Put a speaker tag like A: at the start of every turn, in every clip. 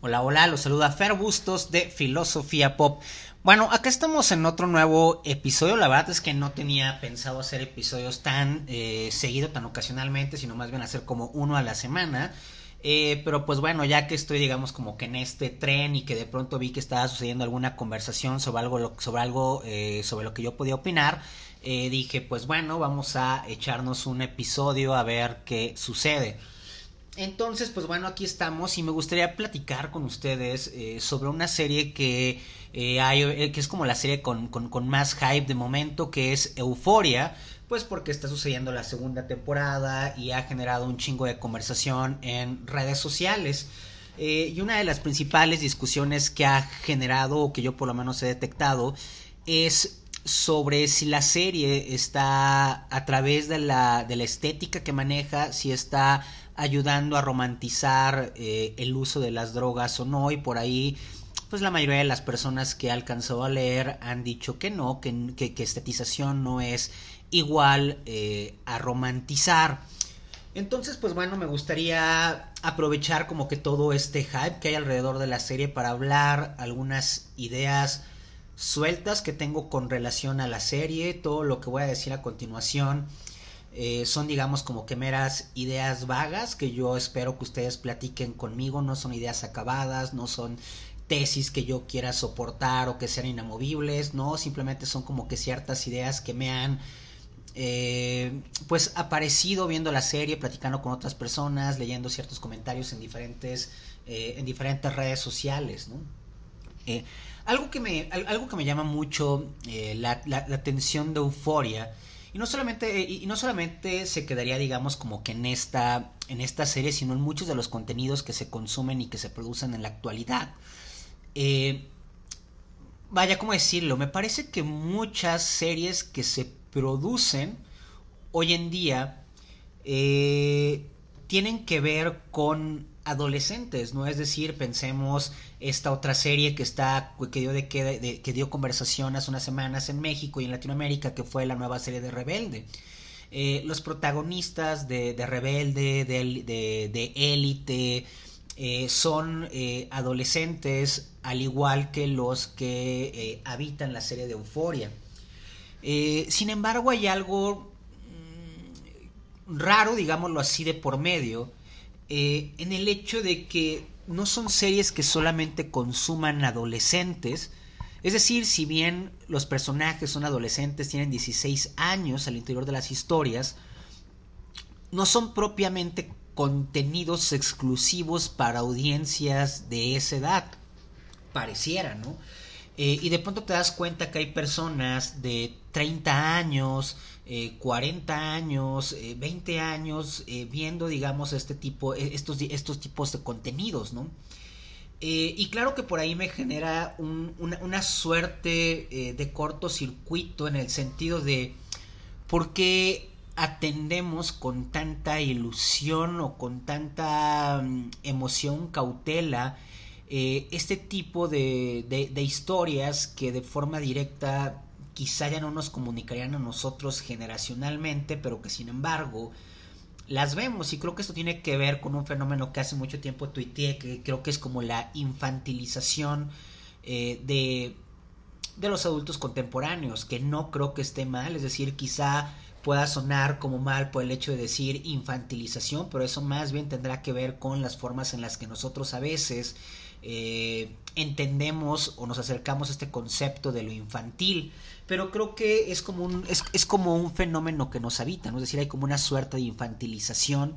A: Hola, hola, los saluda Fer Bustos de Filosofía Pop. Bueno, acá estamos en otro nuevo episodio. La verdad es que no tenía pensado hacer episodios tan eh, seguido, tan ocasionalmente, sino más bien hacer como uno a la semana. Eh, pero pues bueno, ya que estoy digamos como que en este tren y que de pronto vi que estaba sucediendo alguna conversación sobre algo, sobre algo, eh, sobre lo que yo podía opinar, eh, dije pues bueno, vamos a echarnos un episodio a ver qué sucede. Entonces, pues bueno, aquí estamos y me gustaría platicar con ustedes eh, sobre una serie que, eh, hay, eh, que es como la serie con, con, más hype de momento, que es Euforia, pues porque está sucediendo la segunda temporada y ha generado un chingo de conversación en redes sociales. Y una de las principales discusiones que ha generado, o que yo por lo menos he detectado, es sobre si la serie está a través de la, de la estética que maneja, si está ayudando a romantizar eh, el uso de las drogas o no y por ahí pues la mayoría de las personas que he alcanzado a leer han dicho que no, que, que, no es igual eh, a romantizar. Entonces, pues bueno, me gustaría aprovechar como que todo este hype que hay alrededor de la serie para hablar algunas ideas sueltas que tengo con relación a la serie, todo lo que voy a decir a continuación eh, son digamos como que meras ideas vagas que yo espero que ustedes platiquen conmigo, no son ideas acabadas, no son tesis que yo quiera soportar o que sean inamovibles, no, simplemente son como que ciertas ideas que me han eh, pues aparecido viendo la serie, platicando con otras personas, leyendo ciertos comentarios en diferentes, eh, en diferentes redes sociales, algo, que me, algo que me llama mucho la, la, la, atención de Euforia y no solamente y no solamente se quedaría digamos como que en esta en esta serie sino en muchos de los contenidos que se consumen y que se producen en la actualidad. Eh, vaya cómo decirlo me parece que muchas series que se producen hoy en día eh, tienen que ver con adolescentes, ¿no? Es decir, pensemos esta otra serie que está que dio de, que, dio conversación hace unas semanas en México y en Latinoamérica, que fue la nueva serie de Rebelde. Eh, los protagonistas de, de Rebelde, de Élite, eh, son eh, adolescentes, al igual que los que habitan la serie de Euforia. sin embargo, hay algo mmm, raro, digámoslo así, de por medio, eh, en el hecho de que no son series que solamente consuman adolescentes, es decir, si bien los personajes son adolescentes, tienen 16 años al interior de las historias, no son propiamente contenidos exclusivos para audiencias de esa edad. Pareciera, ¿no? Eh, y de pronto te das cuenta que hay personas de 30 años, eh, 40 años, eh, 20 años, eh, viendo, digamos, este tipo, eh, estos, estos tipos de contenidos, ¿no? Eh, y claro que por ahí me genera un, una, suerte de cortocircuito en el sentido de por qué atendemos con tanta ilusión o con tanta um, emoción, cautela, eh, este tipo de, historias que de forma directa quizá ya no nos comunicarían a nosotros generacionalmente, pero que sin embargo las vemos. Y creo que esto tiene que ver con un fenómeno que hace mucho tiempo tuiteé, que creo que es como la infantilización eh, de, de los adultos contemporáneos, que no creo que esté mal, es decir, quizá pueda sonar como mal por el hecho de decir infantilización, pero eso más bien tendrá que ver con las formas en las que nosotros a veces eh, entendemos o nos acercamos a este concepto de lo infantil, pero creo que es como un, es, es como un fenómeno que nos habita, ¿no? es decir, hay como una suerte de infantilización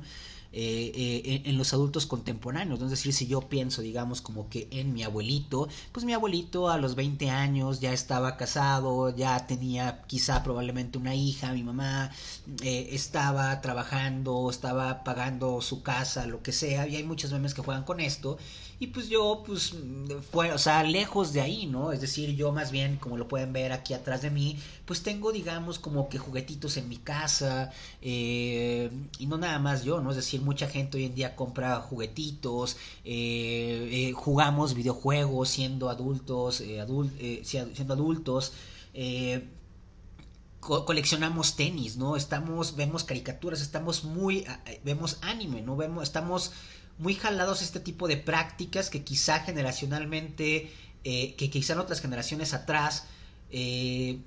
A: eh, eh, en los adultos contemporáneos. ¿no? Es decir, si yo pienso, digamos, como que en mi abuelito, pues mi abuelito a los 20 años ya estaba casado, ya tenía quizá probablemente una hija, mi mamá eh, estaba trabajando, estaba pagando su casa, lo que sea, y hay muchos memes que juegan con esto. Y pues yo, pues, fue, o sea, lejos de ahí, ¿no? Es decir, yo más bien, como lo pueden ver aquí atrás de mí, pues tengo, digamos, como que juguetitos en mi casa, eh, y no nada más yo, ¿no? Es decir, mucha gente hoy en día compra juguetitos, eh, eh, jugamos videojuegos siendo adultos, adult, siendo adultos, co coleccionamos tenis, ¿no? Estamos, vemos caricaturas, estamos muy, vemos anime, ¿no? Vemos, estamos muy jalados a este tipo de prácticas que quizá generacionalmente, eh, que quizá en otras generaciones atrás, eh,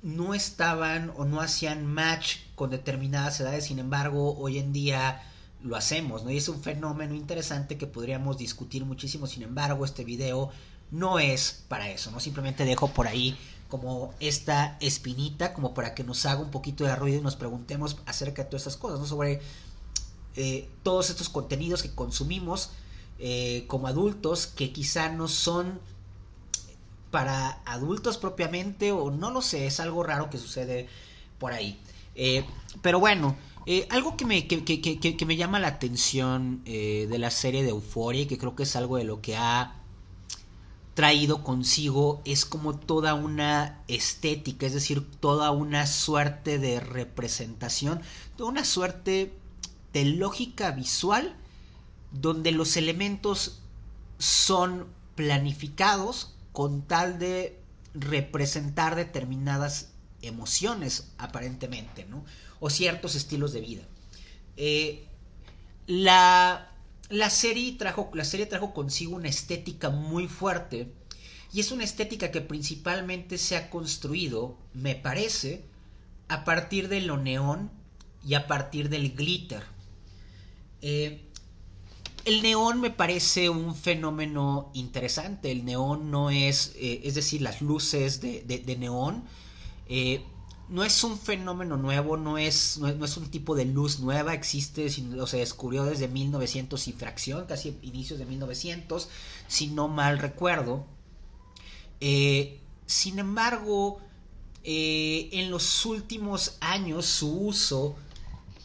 A: no estaban o no hacían match con determinadas edades, sin embargo, hoy en día lo hacemos, ¿no? Y es un fenómeno interesante que podríamos discutir muchísimo, sin embargo, este video no es para eso, ¿no? Simplemente dejo por ahí como esta espinita, como para que nos haga un poquito de ruido y nos preguntemos acerca de todas estas cosas, ¿no? Sobre eh, todos estos contenidos que consumimos eh, como adultos que quizá no son para adultos propiamente o no lo sé, es algo raro que sucede por ahí. Eh, pero bueno, algo que me, que, que, que, me, llama la atención de la serie de Euphoria y que creo que es algo de lo que ha traído consigo es como toda una estética, es decir, toda una suerte de representación, toda una suerte de lógica visual donde los elementos son planificados con tal de representar determinadas emociones aparentemente, ¿no? O ciertos estilos de vida. Eh, la, la, serie trajo, la serie trajo consigo una estética muy fuerte y es una estética que principalmente se ha construido, me parece, a partir de lo neón y a partir del glitter. Eh, el neón me parece un fenómeno interesante. El neón no es, eh, es decir, las luces de, neón. Eh, no es un fenómeno nuevo, no es, no un tipo de luz nueva, existe, o se descubrió desde 1900 y fracción, casi inicios de 1900, si no mal recuerdo. sin embargo, en los últimos años su uso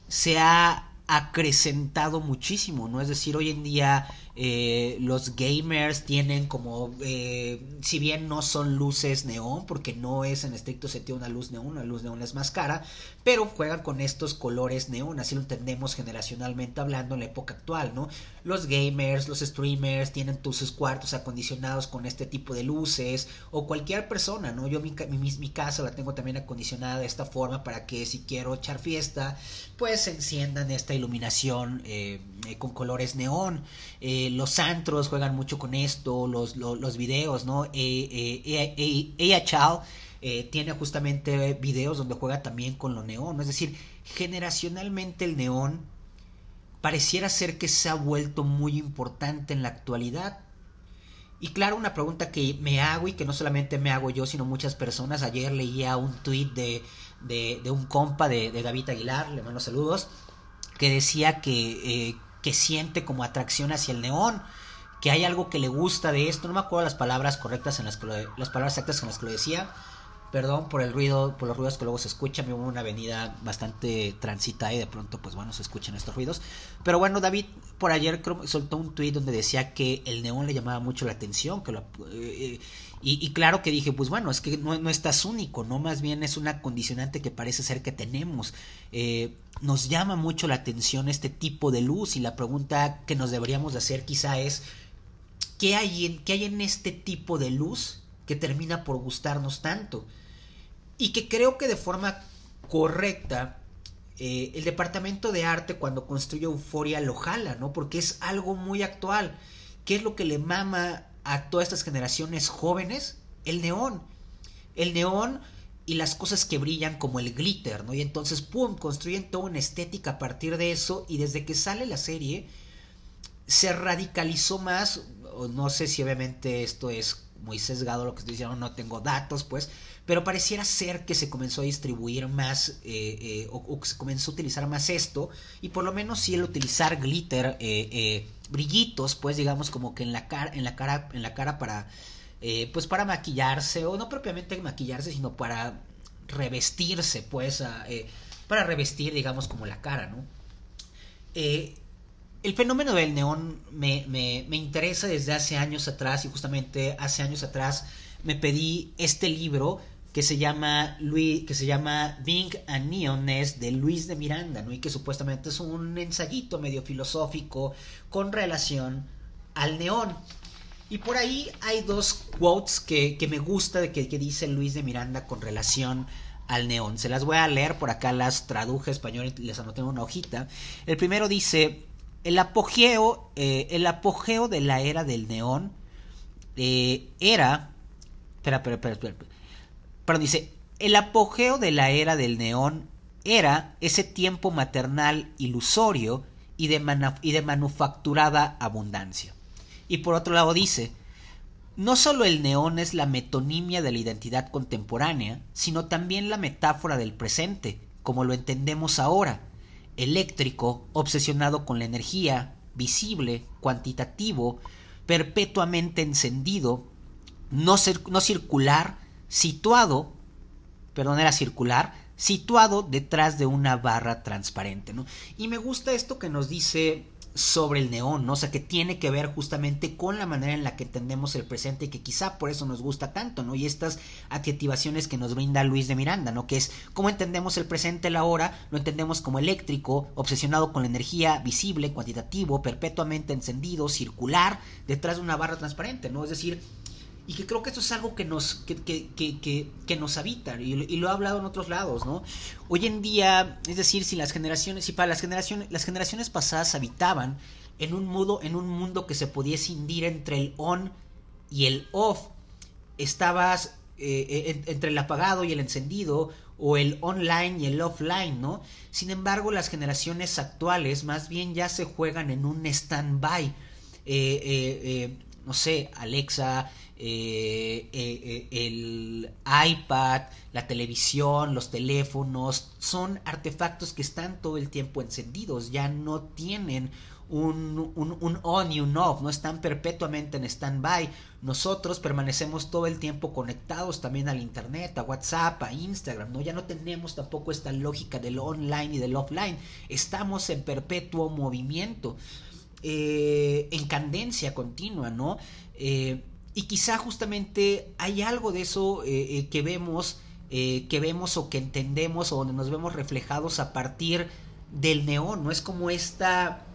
A: se ha acrecentado muchísimo, ¿no? Es decir, hoy en día eh, los gamers tienen como, eh, si bien no son luces neón, porque no es en estricto sentido una luz neón, una luz neón es más cara, pero juegan con estos colores neón, así lo entendemos generacionalmente hablando en la época actual, ¿no? Los gamers, los streamers tienen sus cuartos acondicionados con este tipo de luces, o cualquier persona, ¿no? Yo mi, mi, casa la tengo también acondicionada de esta forma para que si quiero echar fiesta, pues enciendan esta iluminación eh, con colores neón. Eh, los antros juegan mucho con esto, los, los, videos, ¿no? Eh, eh, Chao eh, tiene justamente videos donde juega también con lo neón, es decir, generacionalmente el neón pareciera ser que se ha vuelto muy importante en la actualidad. Y claro, una pregunta que me hago y que no solamente me hago yo, sino muchas personas. Ayer leía un tweet de, de, un compa de, de Gavita Aguilar, le mando saludos, que decía que, que siente como atracción hacia el neón, que hay algo que le gusta de esto, no me acuerdo las palabras correctas en las las palabras exactas en las que lo decía, perdón por el ruido, por los ruidos que luego se escuchan, vivo una avenida bastante transitada y de pronto pues bueno se escuchan estos ruidos, pero bueno David por ayer soltó un tweet donde decía que el neón le llamaba mucho la atención, que lo, eh, y, claro que dije, pues bueno, es que no, no, estás único, ¿no? Más bien es una condicionante que parece ser que tenemos. Eh, nos llama mucho la atención este tipo de luz y la pregunta que nos deberíamos hacer quizá es, ¿qué hay en, qué hay en este tipo de luz que termina por gustarnos tanto? Y que creo que de forma correcta eh, el departamento de arte cuando construye Euforia lo jala, ¿no? Porque es algo muy actual. ¿Qué es lo que le mama a todas estas generaciones jóvenes el neón. El neón y las cosas que brillan como el glitter, ¿no? Y entonces, ¡pum!, construyen toda una estética a partir de eso y desde que sale la serie se radicalizó más, no sé si obviamente esto es muy sesgado lo que estoy diciendo, no tengo datos, pues, pero pareciera ser que se comenzó a distribuir más eh, eh, o, que se comenzó a utilizar más esto y por lo menos sí el utilizar glitter eh, brillitos, pues digamos como que en la cara, en la cara, en la cara para, pues para maquillarse, o no propiamente maquillarse, sino para revestirse, pues, para revestir, digamos, como la cara, ¿no? Eh, el fenómeno del neón me, me, me, interesa desde hace años atrás y justamente hace años atrás me pedí este libro que se llama que se llama Being a Neoness de Luis de Miranda, ¿no? Y que supuestamente es un ensayito medio filosófico con relación al neón. Y por ahí hay dos quotes que, que me gusta de que, que, dice Luis de Miranda con relación al neón. Se las voy a leer, por acá las traduje español y les anoté una hojita. El primero dice, el apogeo, eh, el apogeo de la era del neón eh, era... Espera, espera, espera, espera. Perdón, dice, el apogeo de la era del neón era ese tiempo maternal ilusorio y de, y de manufacturada abundancia. Y por otro lado dice, no solo el neón es la metonimia de la identidad contemporánea, sino también la metáfora del presente, como lo entendemos ahora, eléctrico, obsesionado con la energía, visible, cuantitativo, perpetuamente encendido, no, no circular, situado, perdón, era circular, situado detrás de una barra transparente, ¿no? Y me gusta esto que nos dice sobre el neón, ¿no? O sea, que tiene que ver justamente con la manera en la que entendemos el presente y que quizá por eso nos gusta tanto, ¿no? Y estas adjetivaciones que nos brinda Luis de Miranda, ¿no? Que es cómo entendemos el presente, la hora, lo entendemos como eléctrico, obsesionado con la energía, visible, cuantitativo, perpetuamente encendido, circular, detrás de una barra transparente, ¿no? Es decir, y que creo que esto es algo que nos, que, que, que, que nos habita y, lo he hablado en otros lados, ¿no? Hoy en día, es decir, si las generaciones, si para las generaciones, las generaciones pasadas habitaban en un mundo, en un mundo que se podía escindir entre el on y el off, estabas eh, entre el apagado y el encendido, o el online y el offline, ¿no? Sin embargo, las generaciones actuales más bien ya se juegan en un stand-by. Eh, eh, no sé, Alexa, eh, eh, eh, el iPad, la televisión, los teléfonos, son artefactos que están todo el tiempo encendidos, ya no tienen un, un, on y un off, no están perpetuamente en stand-by. Nosotros permanecemos todo el tiempo conectados también al Internet, a WhatsApp, a Instagram, ¿no? Ya no tenemos tampoco esta lógica del online y del offline, estamos en perpetuo movimiento. en candencia continua, ¿no? Y quizá justamente hay algo de eso eh, eh, que vemos, eh, que vemos o que entendemos o donde nos vemos reflejados a partir del neón, ¿no? Es como esta,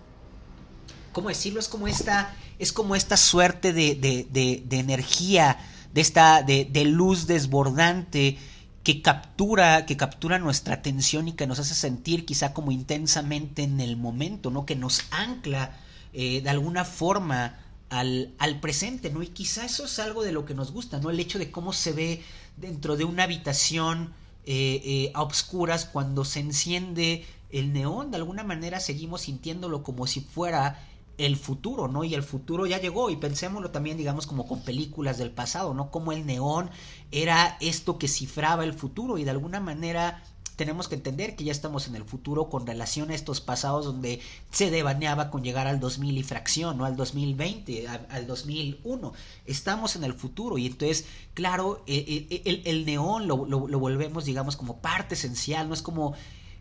A: ¿cómo decirlo? Es como esta, es como esta suerte de, de, de, energía, de esta, de, de luz desbordante que captura, que captura nuestra atención y que nos hace sentir quizá como intensamente en el momento, ¿no? Que nos ancla de alguna forma al, al, presente, ¿no? Y quizá eso es algo de lo que nos gusta, ¿no? El hecho de cómo se ve dentro de una habitación eh, eh, a obscuras cuando se enciende el neón, de alguna manera seguimos sintiéndolo como si fuera el futuro, ¿no? Y el futuro ya llegó y pensémoslo también, digamos, como con películas del pasado, ¿no? Como el neón era esto que cifraba el futuro y de alguna manera tenemos que entender que ya estamos en el futuro con relación a estos pasados donde se devaneaba con llegar al 2000 y fracción, ¿no? Al 2020, al 2001. Estamos en el futuro y entonces, claro, eh, eh, el, el, neón lo, lo, lo, volvemos, digamos, como parte esencial, ¿no? Es como,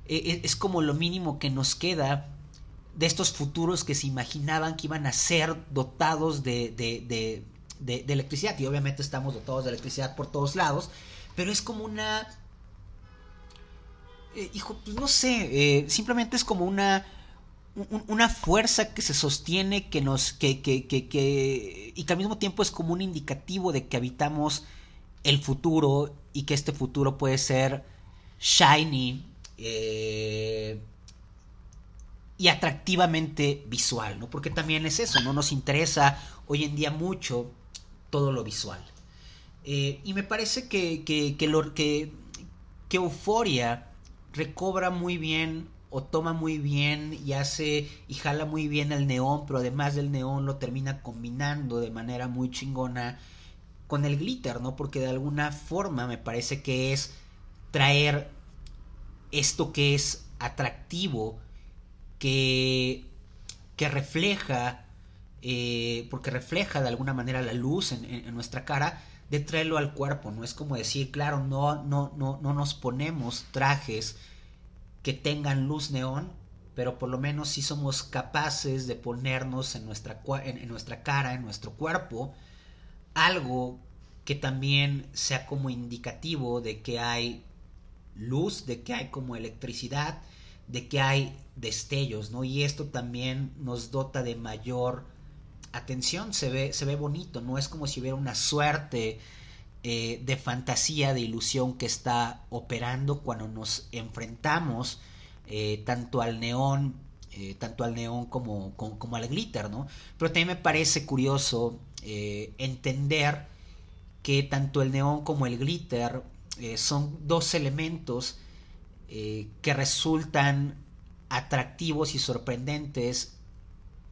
A: es como lo mínimo que nos queda de estos futuros que se imaginaban que iban a ser dotados de, de, de, de electricidad y obviamente estamos dotados de electricidad por todos lados, pero es como una eh, hijo, pues no sé, eh, simplemente es como una, una fuerza que se sostiene, que nos, que, que, que, que, y que al mismo tiempo es como un indicativo de que habitamos el futuro y que este futuro puede ser shiny eh, y atractivamente visual, ¿no? Porque también es eso, ¿no? Nos interesa hoy en día mucho todo lo visual. y me parece que, que, que, lo, que, que Euforia recobra muy bien o toma muy bien y hace y jala muy bien el neón, pero además del neón lo termina combinando de manera muy chingona con el glitter, ¿no? Porque de alguna forma me parece que es traer esto que es atractivo, que, que refleja, eh, porque refleja de alguna manera la luz en, en, en nuestra cara, de traerlo al cuerpo, no es como decir, claro, no, no, no, no nos ponemos trajes que tengan luz neón, pero por lo menos sí somos capaces de ponernos en nuestra, en, en nuestra cara, en nuestro cuerpo, algo que también sea como indicativo de que hay luz, de que hay como electricidad, de que hay destellos, ¿no? Y esto también nos dota de mayor atención, se ve, se ve bonito, no es como si hubiera una suerte eh, de fantasía, de ilusión que está operando cuando nos enfrentamos eh, tanto al neón eh, tanto al neón como, como, al glitter, ¿no? Pero también me parece curioso entender que tanto el neón como el glitter son dos elementos que resultan atractivos y sorprendentes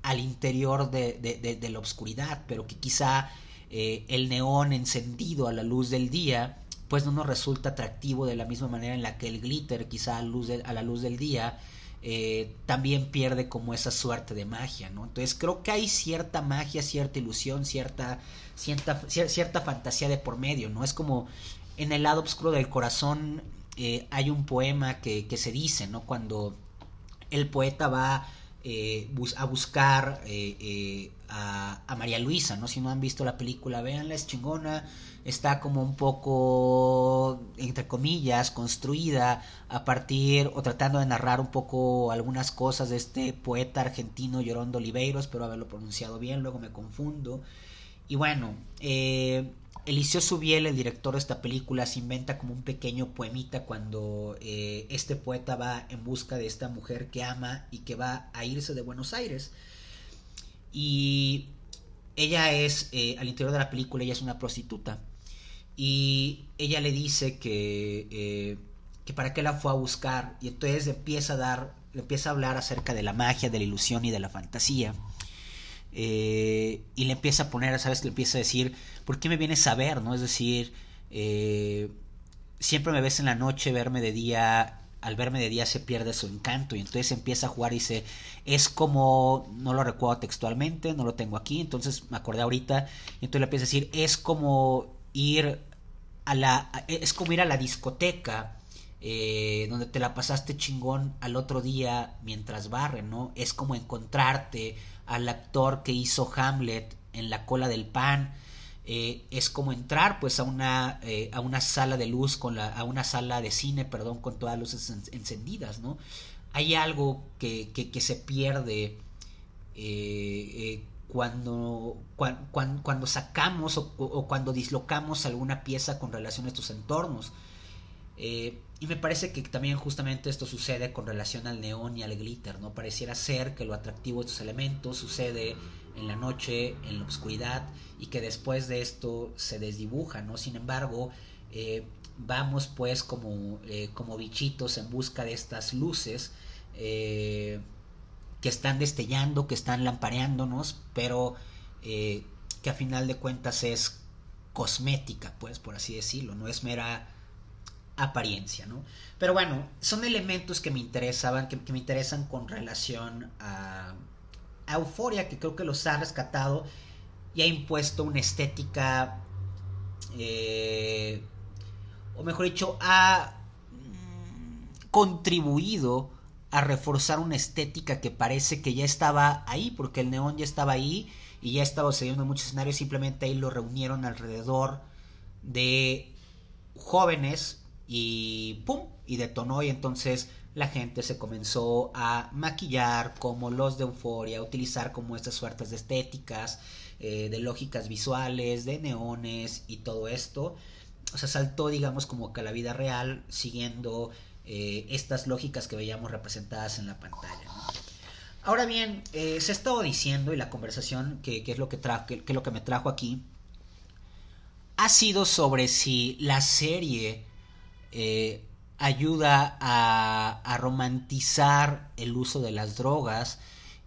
A: al interior de, la oscuridad, pero que quizá el neón encendido a la luz del día pues no nos resulta atractivo de la misma manera en la que el glitter quizá a, luz a la luz del día eh, también pierde como esa suerte de magia, ¿no? Entonces creo que hay cierta magia, cierta ilusión, cierta, cierta, cierta fantasía de por medio, ¿no? Es como en el lado oscuro del corazón eh, hay un poema que, que, se dice, ¿no? Cuando el poeta va eh, a buscar a, a, María Luisa, ¿no? Si no han visto la película, véanla, es chingona está como un poco, entre comillas, construida a partir o tratando de narrar un poco algunas cosas de este poeta argentino Llorón de Oliveiros, pero haberlo pronunciado bien, luego me confundo. Y bueno, eh, Eliseo Subiel, el director de esta película, se inventa como un pequeño poemita cuando eh, este poeta va en busca de esta mujer que ama y que va a irse de Buenos Aires. Y ella es, eh, al interior de la película, ella es una prostituta y ella le dice que, eh, que para qué la fue a buscar y entonces empieza a dar, le empieza a hablar acerca de la magia, de la ilusión y de la fantasía. Eh, y le empieza a poner, ¿sabes? Le empieza a decir, ¿por qué me vienes a ver? ¿No? Es decir, eh, siempre me ves en la noche, verme de día, al verme de día se pierde su encanto y entonces empieza a jugar y dice, es como, no lo recuerdo textualmente, no lo tengo aquí, entonces me acordé ahorita, y entonces le empieza a decir, es como ir la, es como ir a la discoteca eh, donde te la pasaste chingón al otro día mientras barren, ¿no? Es como encontrarte al actor que hizo Hamlet en la cola del pan. Eh, es como entrar pues a una, eh, a una sala de luz con la, a una sala de cine, perdón, con todas las luces encendidas, ¿no? Hay algo que, que, se pierde cuando, cuando, cuando sacamos o, cuando dislocamos alguna pieza con relación a estos entornos. Eh, y me parece que también justamente esto sucede con relación al neón y al glitter, ¿no? Pareciera ser que lo atractivo de estos elementos sucede en la noche, en la oscuridad, y que después de esto se desdibuja, ¿no? Sin embargo, eh, vamos pues como, eh, como bichitos en busca de estas luces que están destellando, que están lampareándonos, pero eh, que a final de cuentas es cosmética, pues, por así decirlo, no es mera apariencia, ¿no? Pero bueno, son elementos que me interesaban, que, me interesan con relación a, Euforia, que creo que los ha rescatado y ha impuesto una estética, eh, o mejor dicho, ha mm, contribuido a reforzar una estética que parece que ya estaba ahí, porque el neón ya estaba ahí y ya estaba sucediendo en muchos escenarios, simplemente ahí lo reunieron alrededor de jóvenes y ¡pum! y detonó y entonces la gente se comenzó a maquillar como los de euforia, a utilizar como estas suertes de estéticas, eh, de lógicas visuales, de neones y todo esto. O sea, saltó digamos como que a la vida real siguiendo eh, estas lógicas que veíamos representadas en la pantalla. Ahora bien, eh, se ha estado diciendo y la conversación que, es lo que, que, lo que me trajo aquí ha sido sobre si la serie eh, ayuda a, romantizar el uso de las drogas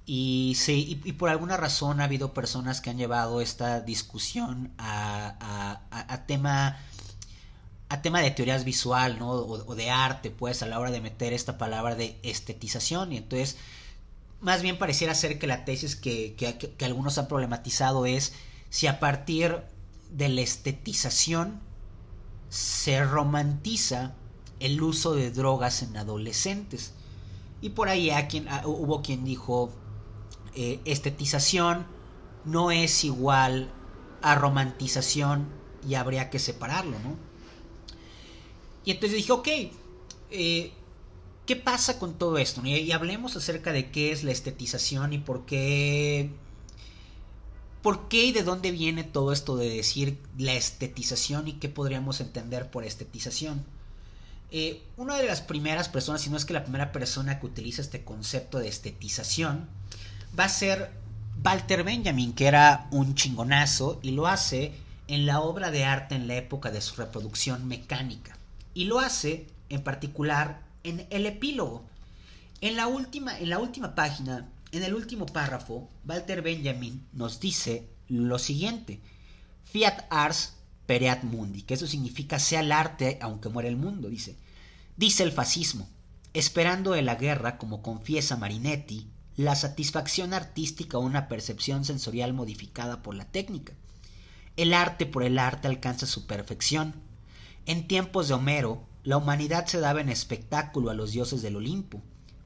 A: y, sí, y, por alguna razón ha habido personas que han llevado esta discusión a, tema a tema de teorías visual. O, de arte, pues, a la hora de meter esta palabra de estetización. Y entonces, más bien pareciera ser que la tesis que, algunos han problematizado es si a partir de la estetización se romantiza el uso de drogas en adolescentes. Y por ahí quien, hubo quien dijo, eh, estetización no es igual a romantización y habría que separarlo, ¿no? Y entonces dije, ok, eh, ¿qué pasa con todo esto? Y, hablemos acerca de qué es la estetización y por qué... ¿Por qué y de dónde viene todo esto de decir la estetización y qué podríamos entender por estetización? Eh, una de las primeras personas, si no es que la primera persona que utiliza este concepto de estetización, va a ser Walter Benjamin, que era un chingonazo y lo hace en la obra de arte en la época de su reproducción mecánica. Y lo hace en particular en el epílogo. En la última, en la última página, en el último párrafo, Walter Benjamin nos dice lo siguiente: Fiat ars pereat mundi, que eso significa sea el arte aunque muera el mundo, dice. Dice el fascismo, esperando de la guerra, como confiesa Marinetti, la satisfacción artística o una percepción sensorial modificada por la técnica. El arte por el arte alcanza su perfección. En tiempos de Homero, la humanidad se daba en espectáculo a los dioses del Olimpo.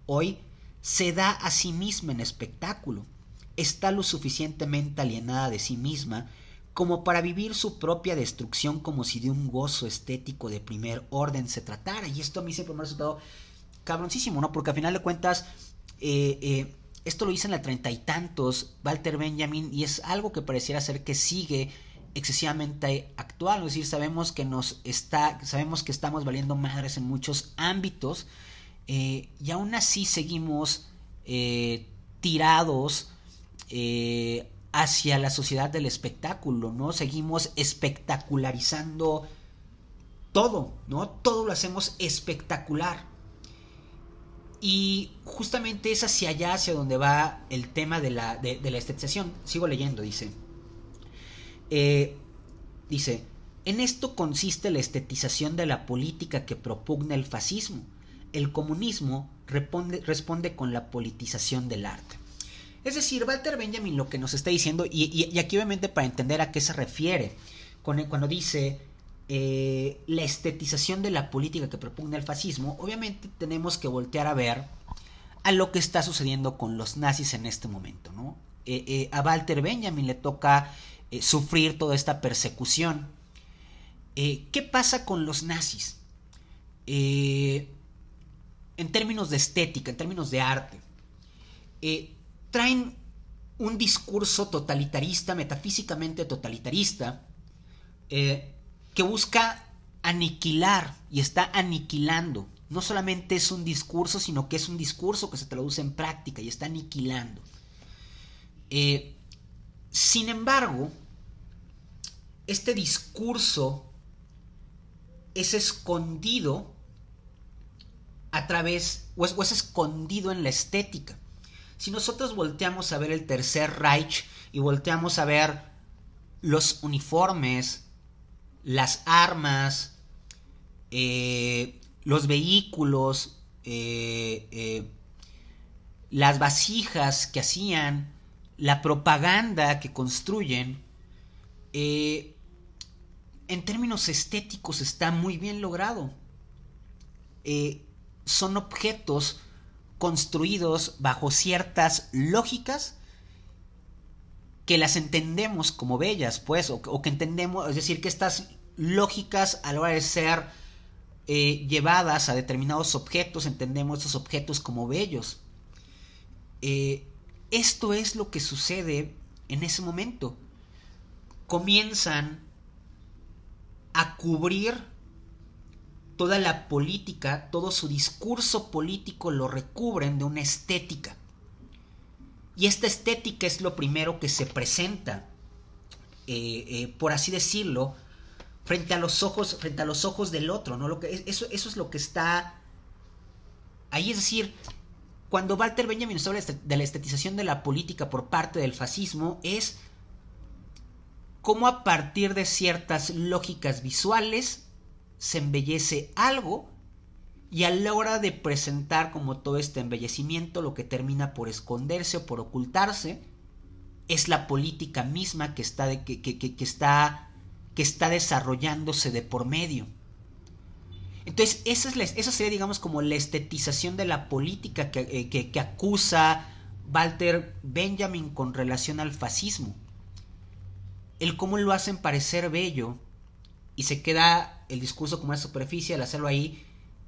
A: Hoy se da a sí misma en espectáculo. Está lo suficientemente alienada de sí misma como para vivir su propia destrucción como si de un gozo estético de primer orden se tratara. Y esto a mí siempre me ha resultado cabroncísimo, ¿no? Porque al final de cuentas, eh, eh, esto lo hizo en el treinta y tantos Walter Benjamin y es algo que pareciera ser que sigue excesivamente actual, es decir, sabemos que nos está, sabemos que estamos valiendo madres en muchos ámbitos eh, y aún así seguimos tirados hacia la sociedad del espectáculo, ¿no? Seguimos espectacularizando todo, ¿no? Todo lo hacemos espectacular. Y justamente es hacia allá, hacia donde va el tema de la, estetización. Sigo leyendo, dice. Eh, dice, en esto consiste la estetización de la política que propugna el fascismo. El comunismo responde, con la politización del arte. Es decir, Walter Benjamin lo que nos está diciendo, y, aquí obviamente para entender a qué se refiere, cuando dice eh, la estetización de la política que propugna el fascismo, obviamente tenemos que voltear a ver a lo que está sucediendo con los nazis en este momento. ¿no? Eh, eh, a Walter Benjamin le toca sufrir toda esta persecución. ¿Qué pasa con los nazis? En términos de estética, en términos de arte traen un discurso totalitarista, metafísicamente totalitarista, eh, que busca aniquilar y está aniquilando. No solamente es un discurso, sino que es un discurso que se traduce en práctica y está aniquilando. Eh, sin embargo, este discurso es escondido a través, o es escondido en la estética. Si nosotros volteamos a ver el Tercer Reich y volteamos a ver los uniformes, las armas, eh, los vehículos, eh, eh, las vasijas que hacían, la propaganda que construyen, en términos estéticos está muy bien logrado. Son objetos construidos bajo ciertas lógicas que las entendemos como bellas, pues, o, que entendemos, es decir, que estas lógicas a la hora de ser eh, llevadas a determinados objetos, entendemos estos objetos como bellos. Eh, esto es lo que sucede en ese momento. Comienzan a cubrir toda la política, todo su discurso político lo recubren de una estética. Y esta estética es lo primero que se presenta, eh, eh, por así decirlo, frente a los ojos, frente a los ojos del otro, ¿no? Lo que, eso, eso es lo que está ahí, es decir, cuando Walter Benjamin habla de la estetización de la política por parte del fascismo, es cómo a partir de ciertas lógicas visuales se embellece algo y a la hora de presentar como todo este embellecimiento lo que termina por esconderse o por ocultarse es la política misma que está, de, que, que, que, está, que está desarrollándose de por medio. Entonces, esa, es esa sería, digamos, como la estetización de la política que, eh, que acusa Walter Benjamin con relación al fascismo. El cómo lo hacen parecer bello y se queda el discurso como una superficie, al hacerlo ahí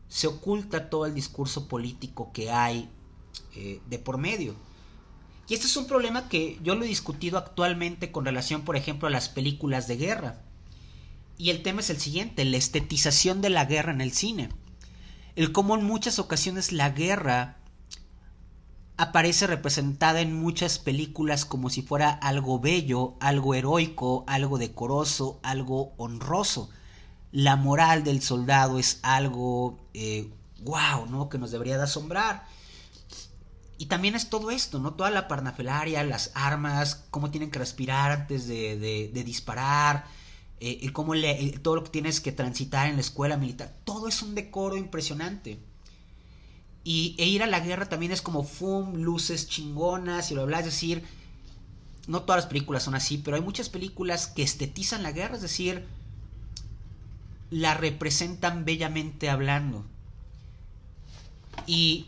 A: se oculta todo el discurso político que hay eh, de por medio. Y este es un problema que yo lo he discutido actualmente con relación, por ejemplo, a las películas de guerra. Y el tema es el siguiente, la estetización de la guerra en el cine. el cómo en muchas ocasiones la guerra aparece representada en muchas películas como si fuera algo bello, algo heroico, algo decoroso, algo honroso. La moral del soldado es algo eh, wow, ¿no? Que nos debería de asombrar. Y también es todo esto, ¿no? Toda la parnafelaria, las armas, cómo tienen que respirar antes de, disparar, eh, cómo le, todo lo que tienes que transitar en la escuela militar. Todo es un decoro impresionante. Y e ir a la guerra también es como fum, luces chingonas y lo hablas, es decir, no todas las películas son así, pero hay muchas películas que estetizan la guerra, es decir, la representan bellamente hablando. Y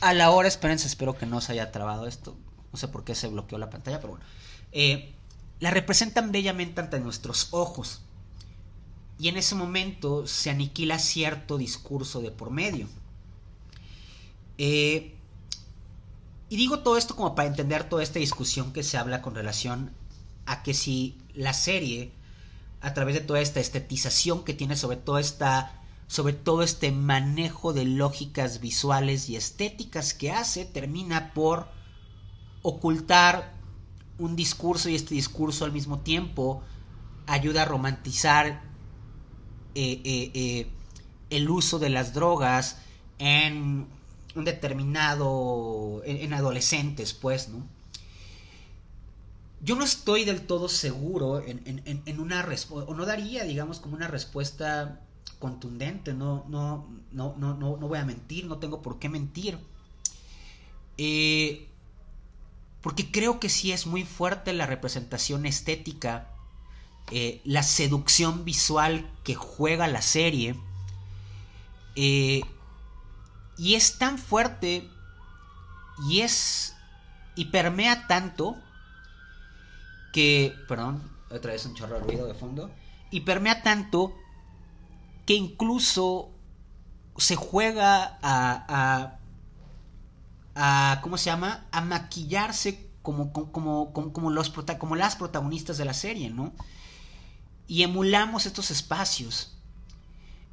A: a la hora, espérense, espero que no se haya trabado esto. No sé por qué se bloqueó la pantalla, pero bueno. Eh, la representan bellamente ante nuestros ojos. Y en ese momento se aniquila cierto discurso de por medio. Eh, y digo todo esto como para entender toda esta discusión que se habla con relación a que si la serie, a través de toda esta estetización que tiene sobre toda esta sobre todo este manejo de lógicas visuales y estéticas que hace, termina por ocultar un discurso y este discurso al mismo tiempo ayuda a romantizar eh, eh, el uso de las drogas en un determinado, en, adolescentes, pues, ¿no? Yo no estoy del todo seguro en, en una respuesta, o no daría, digamos, como una respuesta contundente, no, no, no, no, no, no voy a mentir, no tengo por qué mentir. Eh, porque creo que sí es muy fuerte la representación estética, eh, la seducción visual que juega la serie. Eh, y es tan fuerte y es y permea tanto que, perdón, otra vez un chorro de ruido de fondo, y permea tanto que incluso se juega a, a, ¿cómo se llama? A maquillarse como, como, como, los, como las protagonistas de la serie, ¿no? Y emulamos estos espacios.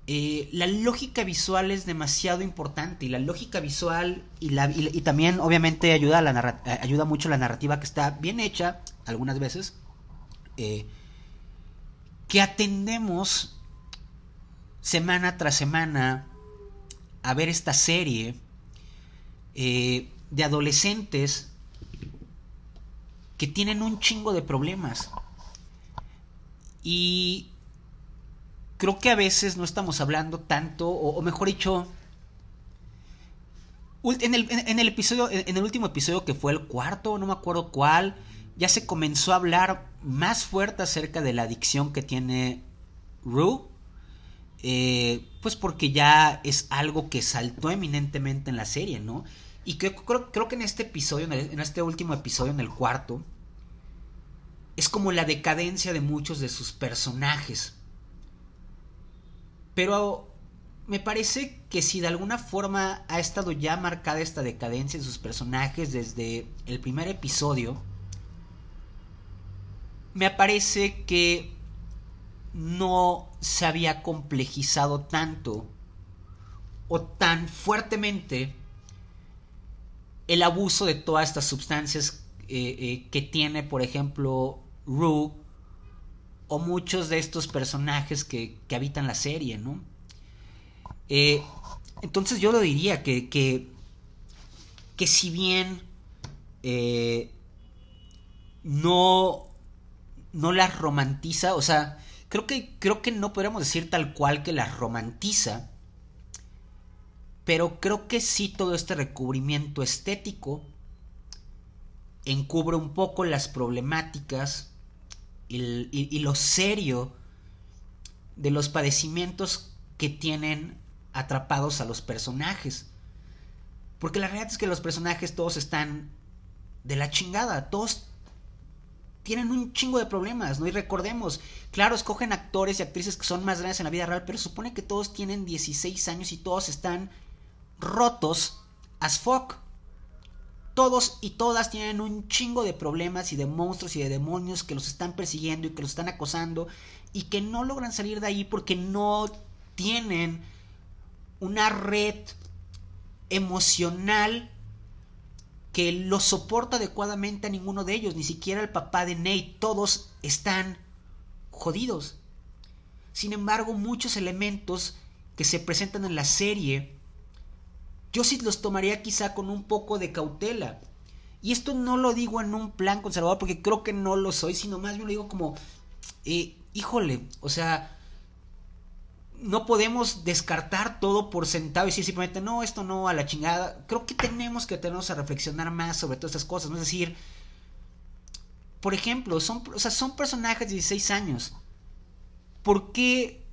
A: Eh, la lógica visual es demasiado importante y la lógica visual y, también obviamente ayuda, a la ayuda mucho la narrativa que está bien hecha algunas veces eh, que atendemos semana tras semana a ver esta serie eh, de adolescentes que tienen un chingo de problemas. Y creo que a veces no estamos hablando tanto, o, mejor dicho, en el, episodio, en el último episodio que fue el cuarto, no me acuerdo cuál, ya se comenzó a hablar más fuerte acerca de la adicción que tiene Rue eh, pues porque ya es algo que saltó eminentemente en la serie, ¿no? Y creo, creo, que en este episodio, en este último episodio, en el cuarto, es como la decadencia de muchos de sus personajes. Pero me parece que si de alguna forma ha estado ya marcada esta decadencia de sus personajes desde el primer episodio, me parece que no se había complejizado tanto o tan fuertemente el abuso de todas estas sustancias eh, eh, que tiene, por ejemplo, Rue o muchos de estos personajes que, habitan la serie, ¿no? Eh, entonces yo lo diría que, que, que si bien no, no las romantiza, o sea, Creo que, creo que no podríamos decir tal cual que las romantiza, pero creo que sí todo este recubrimiento estético encubre un poco las problemáticas y, lo serio de los padecimientos que tienen atrapados a los personajes. Porque la realidad es que los personajes todos están de la chingada, todos tienen un chingo de problemas, ¿no? Y recordemos, claro, escogen actores y actrices que son más grandes en la vida real, pero supone que todos tienen 16 años y todos están rotos as fuck. Todos y todas tienen un chingo de problemas y de monstruos y de demonios que los están persiguiendo y que los están acosando y que no logran salir de ahí porque no tienen una red emocional que lo soporta adecuadamente a ninguno de ellos, ni siquiera el papá de Nate, todos están jodidos. Sin embargo, muchos elementos que se presentan en la serie, yo sí los tomaría quizá con un poco de cautela. Y esto no lo digo en un plan conservador porque creo que no lo soy, sino más bien lo digo como, eh, híjole, o sea, no podemos descartar todo por sentado y decir simplemente, no, esto no, a la chingada. Creo que tenemos que tenernos a reflexionar más sobre todas estas cosas. ¿no? Es decir, por ejemplo, son, o sea, son personajes de 16 años. ¿Por qué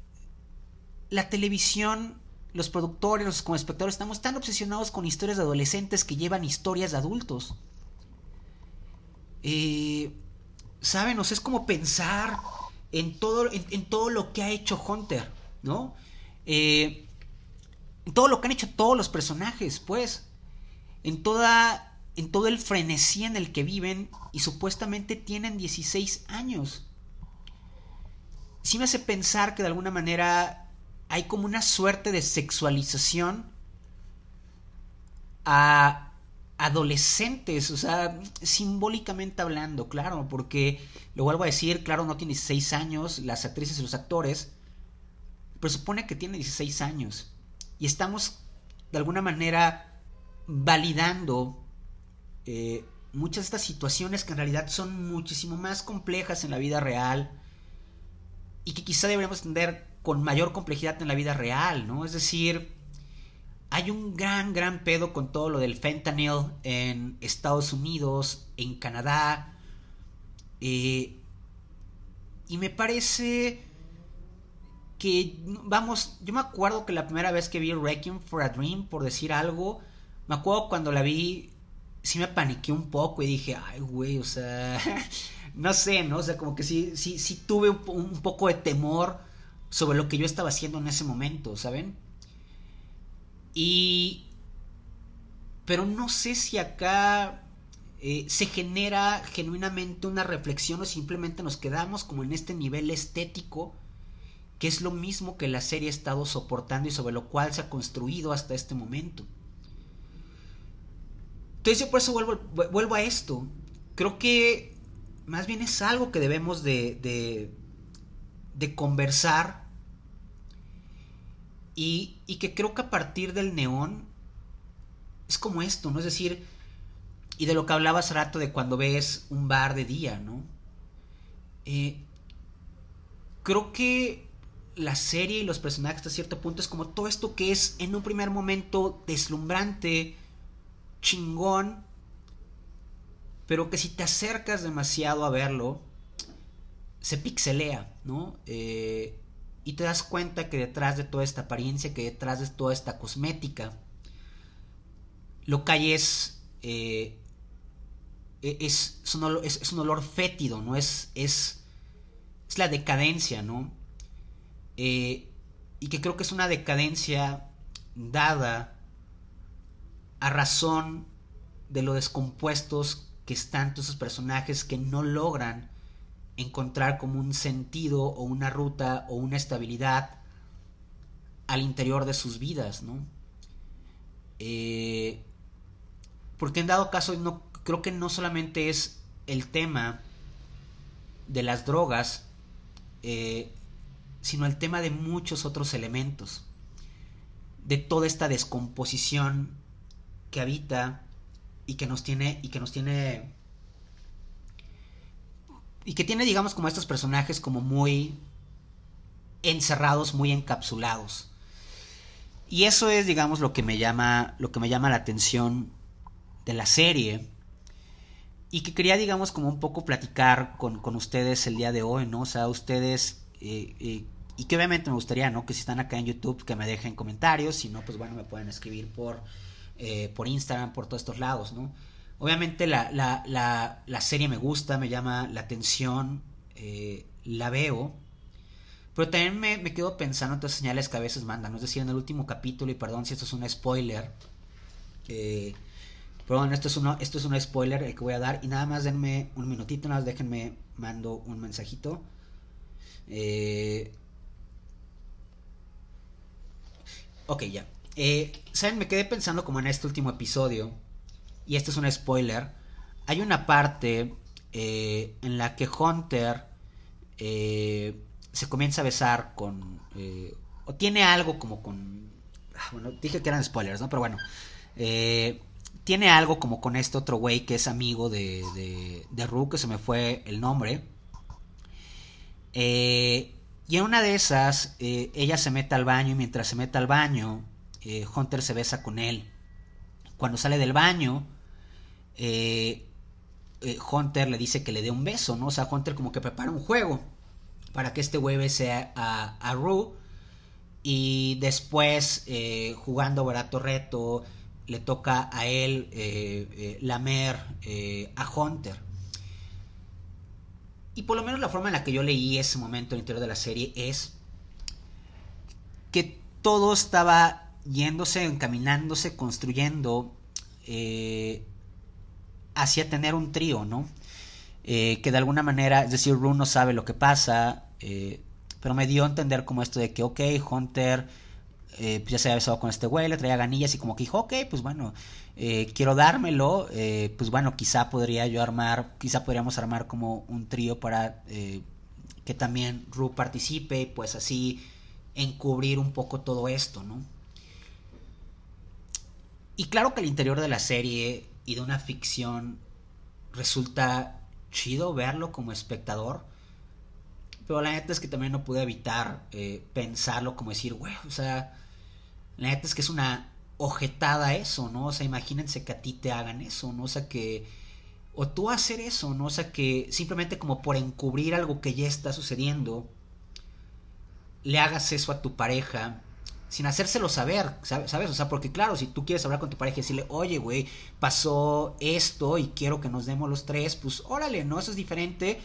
A: la televisión, los productores, los como espectadores, estamos tan obsesionados con historias de adolescentes que llevan historias de adultos? Eh, Saben, o sea, es como pensar en todo, en todo lo que ha hecho Hunter ¿no? Eh, todo lo que han hecho todos los personajes, pues, en toda, en todo el frenesí en el que viven y supuestamente tienen 16 años. Sí me hace pensar que de alguna manera hay como una suerte de sexualización a adolescentes, o sea, simbólicamente hablando, claro, porque lo vuelvo a decir, claro, no tiene 16 años, las actrices y los actores, pero supone que tiene 16 años. Y estamos de alguna manera validando eh, muchas de estas situaciones que en realidad son muchísimo más complejas en la vida real y que quizá deberíamos entender con mayor complejidad en la vida real, ¿no? Es decir, hay un gran, gran pedo con todo lo del fentanyl en Estados Unidos, en Canadá, eh, y me parece que, vamos, yo me acuerdo que la primera vez que vi Requiem for a Dream, por decir algo, me acuerdo cuando la vi, sí me paniqué un poco y dije, ay, güey, o sea, no sé, ¿no? O sea, como que sí, sí, sí tuve un, poco de temor sobre lo que yo estaba haciendo en ese momento, ¿saben? Y... Pero no sé si acá eh, se genera genuinamente una reflexión o simplemente nos quedamos como en este nivel estético que es lo mismo que la serie ha estado soportando y sobre lo cual se ha construido hasta este momento. Entonces yo por eso vuelvo, a esto. Creo que más bien es algo que debemos de, de, de conversar y, que creo que a partir del neón es como esto, ¿no? Es decir, y de lo que hablaba hace rato de cuando ves un bar de día, ¿no? Eh, creo que la serie y los personajes hasta cierto punto es como todo esto que es en un primer momento deslumbrante, chingón, pero que si te acercas demasiado a verlo, se pixelea, ¿no? Eh, y te das cuenta que detrás de toda esta apariencia, que detrás de toda esta cosmética, lo que hay es, eh, e-, es, un olor, fétido, ¿no? Es, es, es la decadencia, ¿no? Eh, y que creo que es una decadencia dada a razón de lo descompuestos que están todos esos personajes que no logran encontrar como un sentido o una ruta o una estabilidad al interior de sus vidas, ¿no? Eh, porque en dado caso no creo que no solamente es el tema de las drogas eh, sino el tema de muchos otros elementos, de toda esta descomposición que habita y que nos tiene y que nos tiene y que tiene digamos como estos personajes como muy encerrados, muy encapsulados. Y eso es digamos lo que me llama lo que me llama la atención de la serie y que quería digamos como un poco platicar con, con ustedes el día de hoy, ¿no? O sea, ustedes eh, eh, y que obviamente me gustaría, ¿no? Que si están acá en YouTube, que me dejen comentarios. Si no, pues bueno, me pueden escribir por, eh, por Instagram, por todos estos lados, ¿no? Obviamente la, la, la, la serie me gusta, me llama la atención, eh, la veo. Pero también me, me, quedo pensando en otras señales que a veces mandan. Es decir, en el último capítulo, y perdón si esto es un spoiler. Eh, perdón, esto es, uno, esto es un spoiler que voy a dar. Y nada más denme un minutito, nada más déjenme, mando un mensajito. Eh, Ok, ya. Eh, Saben, me quedé pensando como en este último episodio, y este es un spoiler, hay una parte eh, en la que Hunter eh, se comienza a besar con... Eh, o tiene algo como con... Ah, bueno, dije que eran spoilers, ¿no? Pero bueno. Tiene algo como con este otro güey que es amigo de, de, de Ru, que se me fue el nombre. Y en una de esas, ella se mete al baño y mientras se mete al baño, Hunter se besa con él. Cuando sale del baño, eh, eh, Hunter le dice que le dé un beso, ¿no? O sea, Hunter como que prepara un juego para que este güey bese a, a, Rue. Y después, eh, jugando barato reto, le toca a él lamer a Hunter. Y por lo menos la forma en la que yo leí ese momento en el interior de la serie es que todo estaba yéndose, encaminándose, construyendo eh, hacia tener un trío, ¿no? Eh, que de alguna manera, es decir, Rune no sabe lo que pasa, eh, pero me dio a entender como esto de que, ok, Hunter eh, pues ya se había besado con este güey, le traía ganillas y como que dijo, ok, pues bueno, quiero dármelo, pues bueno, quizá podría yo armar, quizá podríamos armar como un trío para que también Ru participe pues así encubrir un poco todo esto, ¿no? Y claro que el interior de la serie y de una ficción resulta chido verlo como espectador. Pero la neta es que también no pude evitar eh, pensarlo como decir, güey, o sea, la neta es que es una ojetada eso, ¿no? O sea, imagínense que a ti te hagan eso, ¿no? O sea, que... O tú hacer eso, ¿no? O sea, que simplemente como por encubrir algo que ya está sucediendo, le hagas eso a tu pareja sin hacérselo saber, ¿sabes? O sea, porque claro, si tú quieres hablar con tu pareja y decirle, oye, güey, pasó esto y quiero que nos demos los tres, pues órale, ¿no? Eso es diferente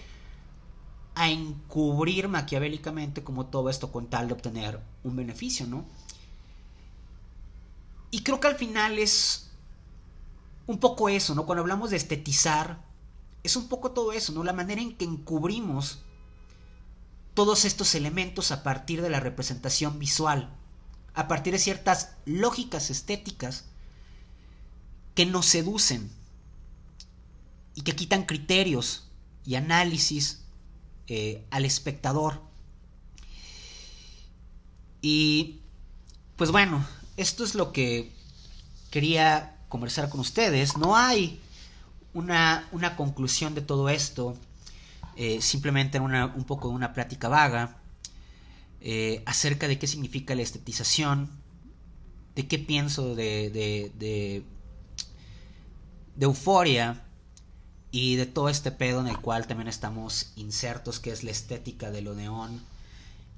A: a encubrir maquiavélicamente como todo esto con tal de obtener un beneficio, ¿no? Y creo que al final es un poco eso, ¿no? Cuando hablamos de estetizar, es un poco todo eso, ¿no? La manera en que encubrimos todos estos elementos a partir de la representación visual, a partir de ciertas lógicas estéticas que nos seducen y que quitan criterios y análisis eh, al espectador. Y pues bueno, esto es lo que quería conversar con ustedes. No hay una, una conclusión de todo esto, eh, simplemente una, un poco de una plática vaga eh, acerca de qué significa la estetización, de qué pienso de, de, de, de euforia y de todo este pedo en el cual también estamos insertos, que es la estética de lo neón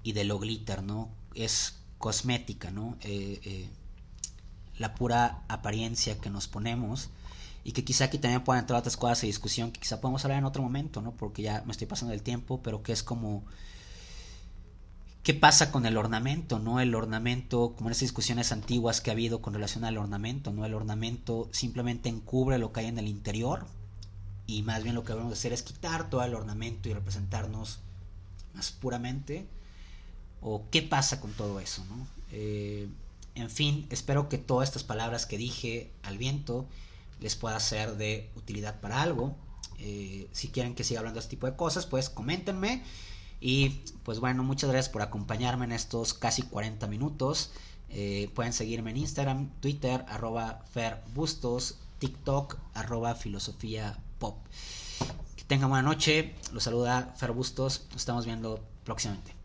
A: y de lo glitter, ¿no? Es cosmética, ¿no? Eh, eh, la pura apariencia que nos ponemos y que quizá aquí también puedan entrar otras cosas de discusión que quizá podemos hablar en otro momento, ¿no? Porque ya me estoy pasando el tiempo, pero que es como qué pasa con el ornamento, ¿no? El ornamento, como en esas discusiones antiguas que ha habido con relación al ornamento, ¿no? El ornamento simplemente encubre lo que hay en el interior y más bien lo que debemos hacer es quitar todo el ornamento y representarnos más puramente o qué pasa con todo eso, ¿no? Eh, en fin, espero que todas estas palabras que dije al viento les pueda ser de utilidad para algo. Eh, si quieren que siga hablando de este tipo de cosas, pues coméntenme. Y pues bueno, muchas gracias por acompañarme en estos casi 40 minutos. Eh, pueden seguirme en Instagram, Twitter, arroba ferbustos, TikTok, arroba filosofía pop. Que tengan buena noche, los saluda Fer Bustos, nos estamos viendo próximamente.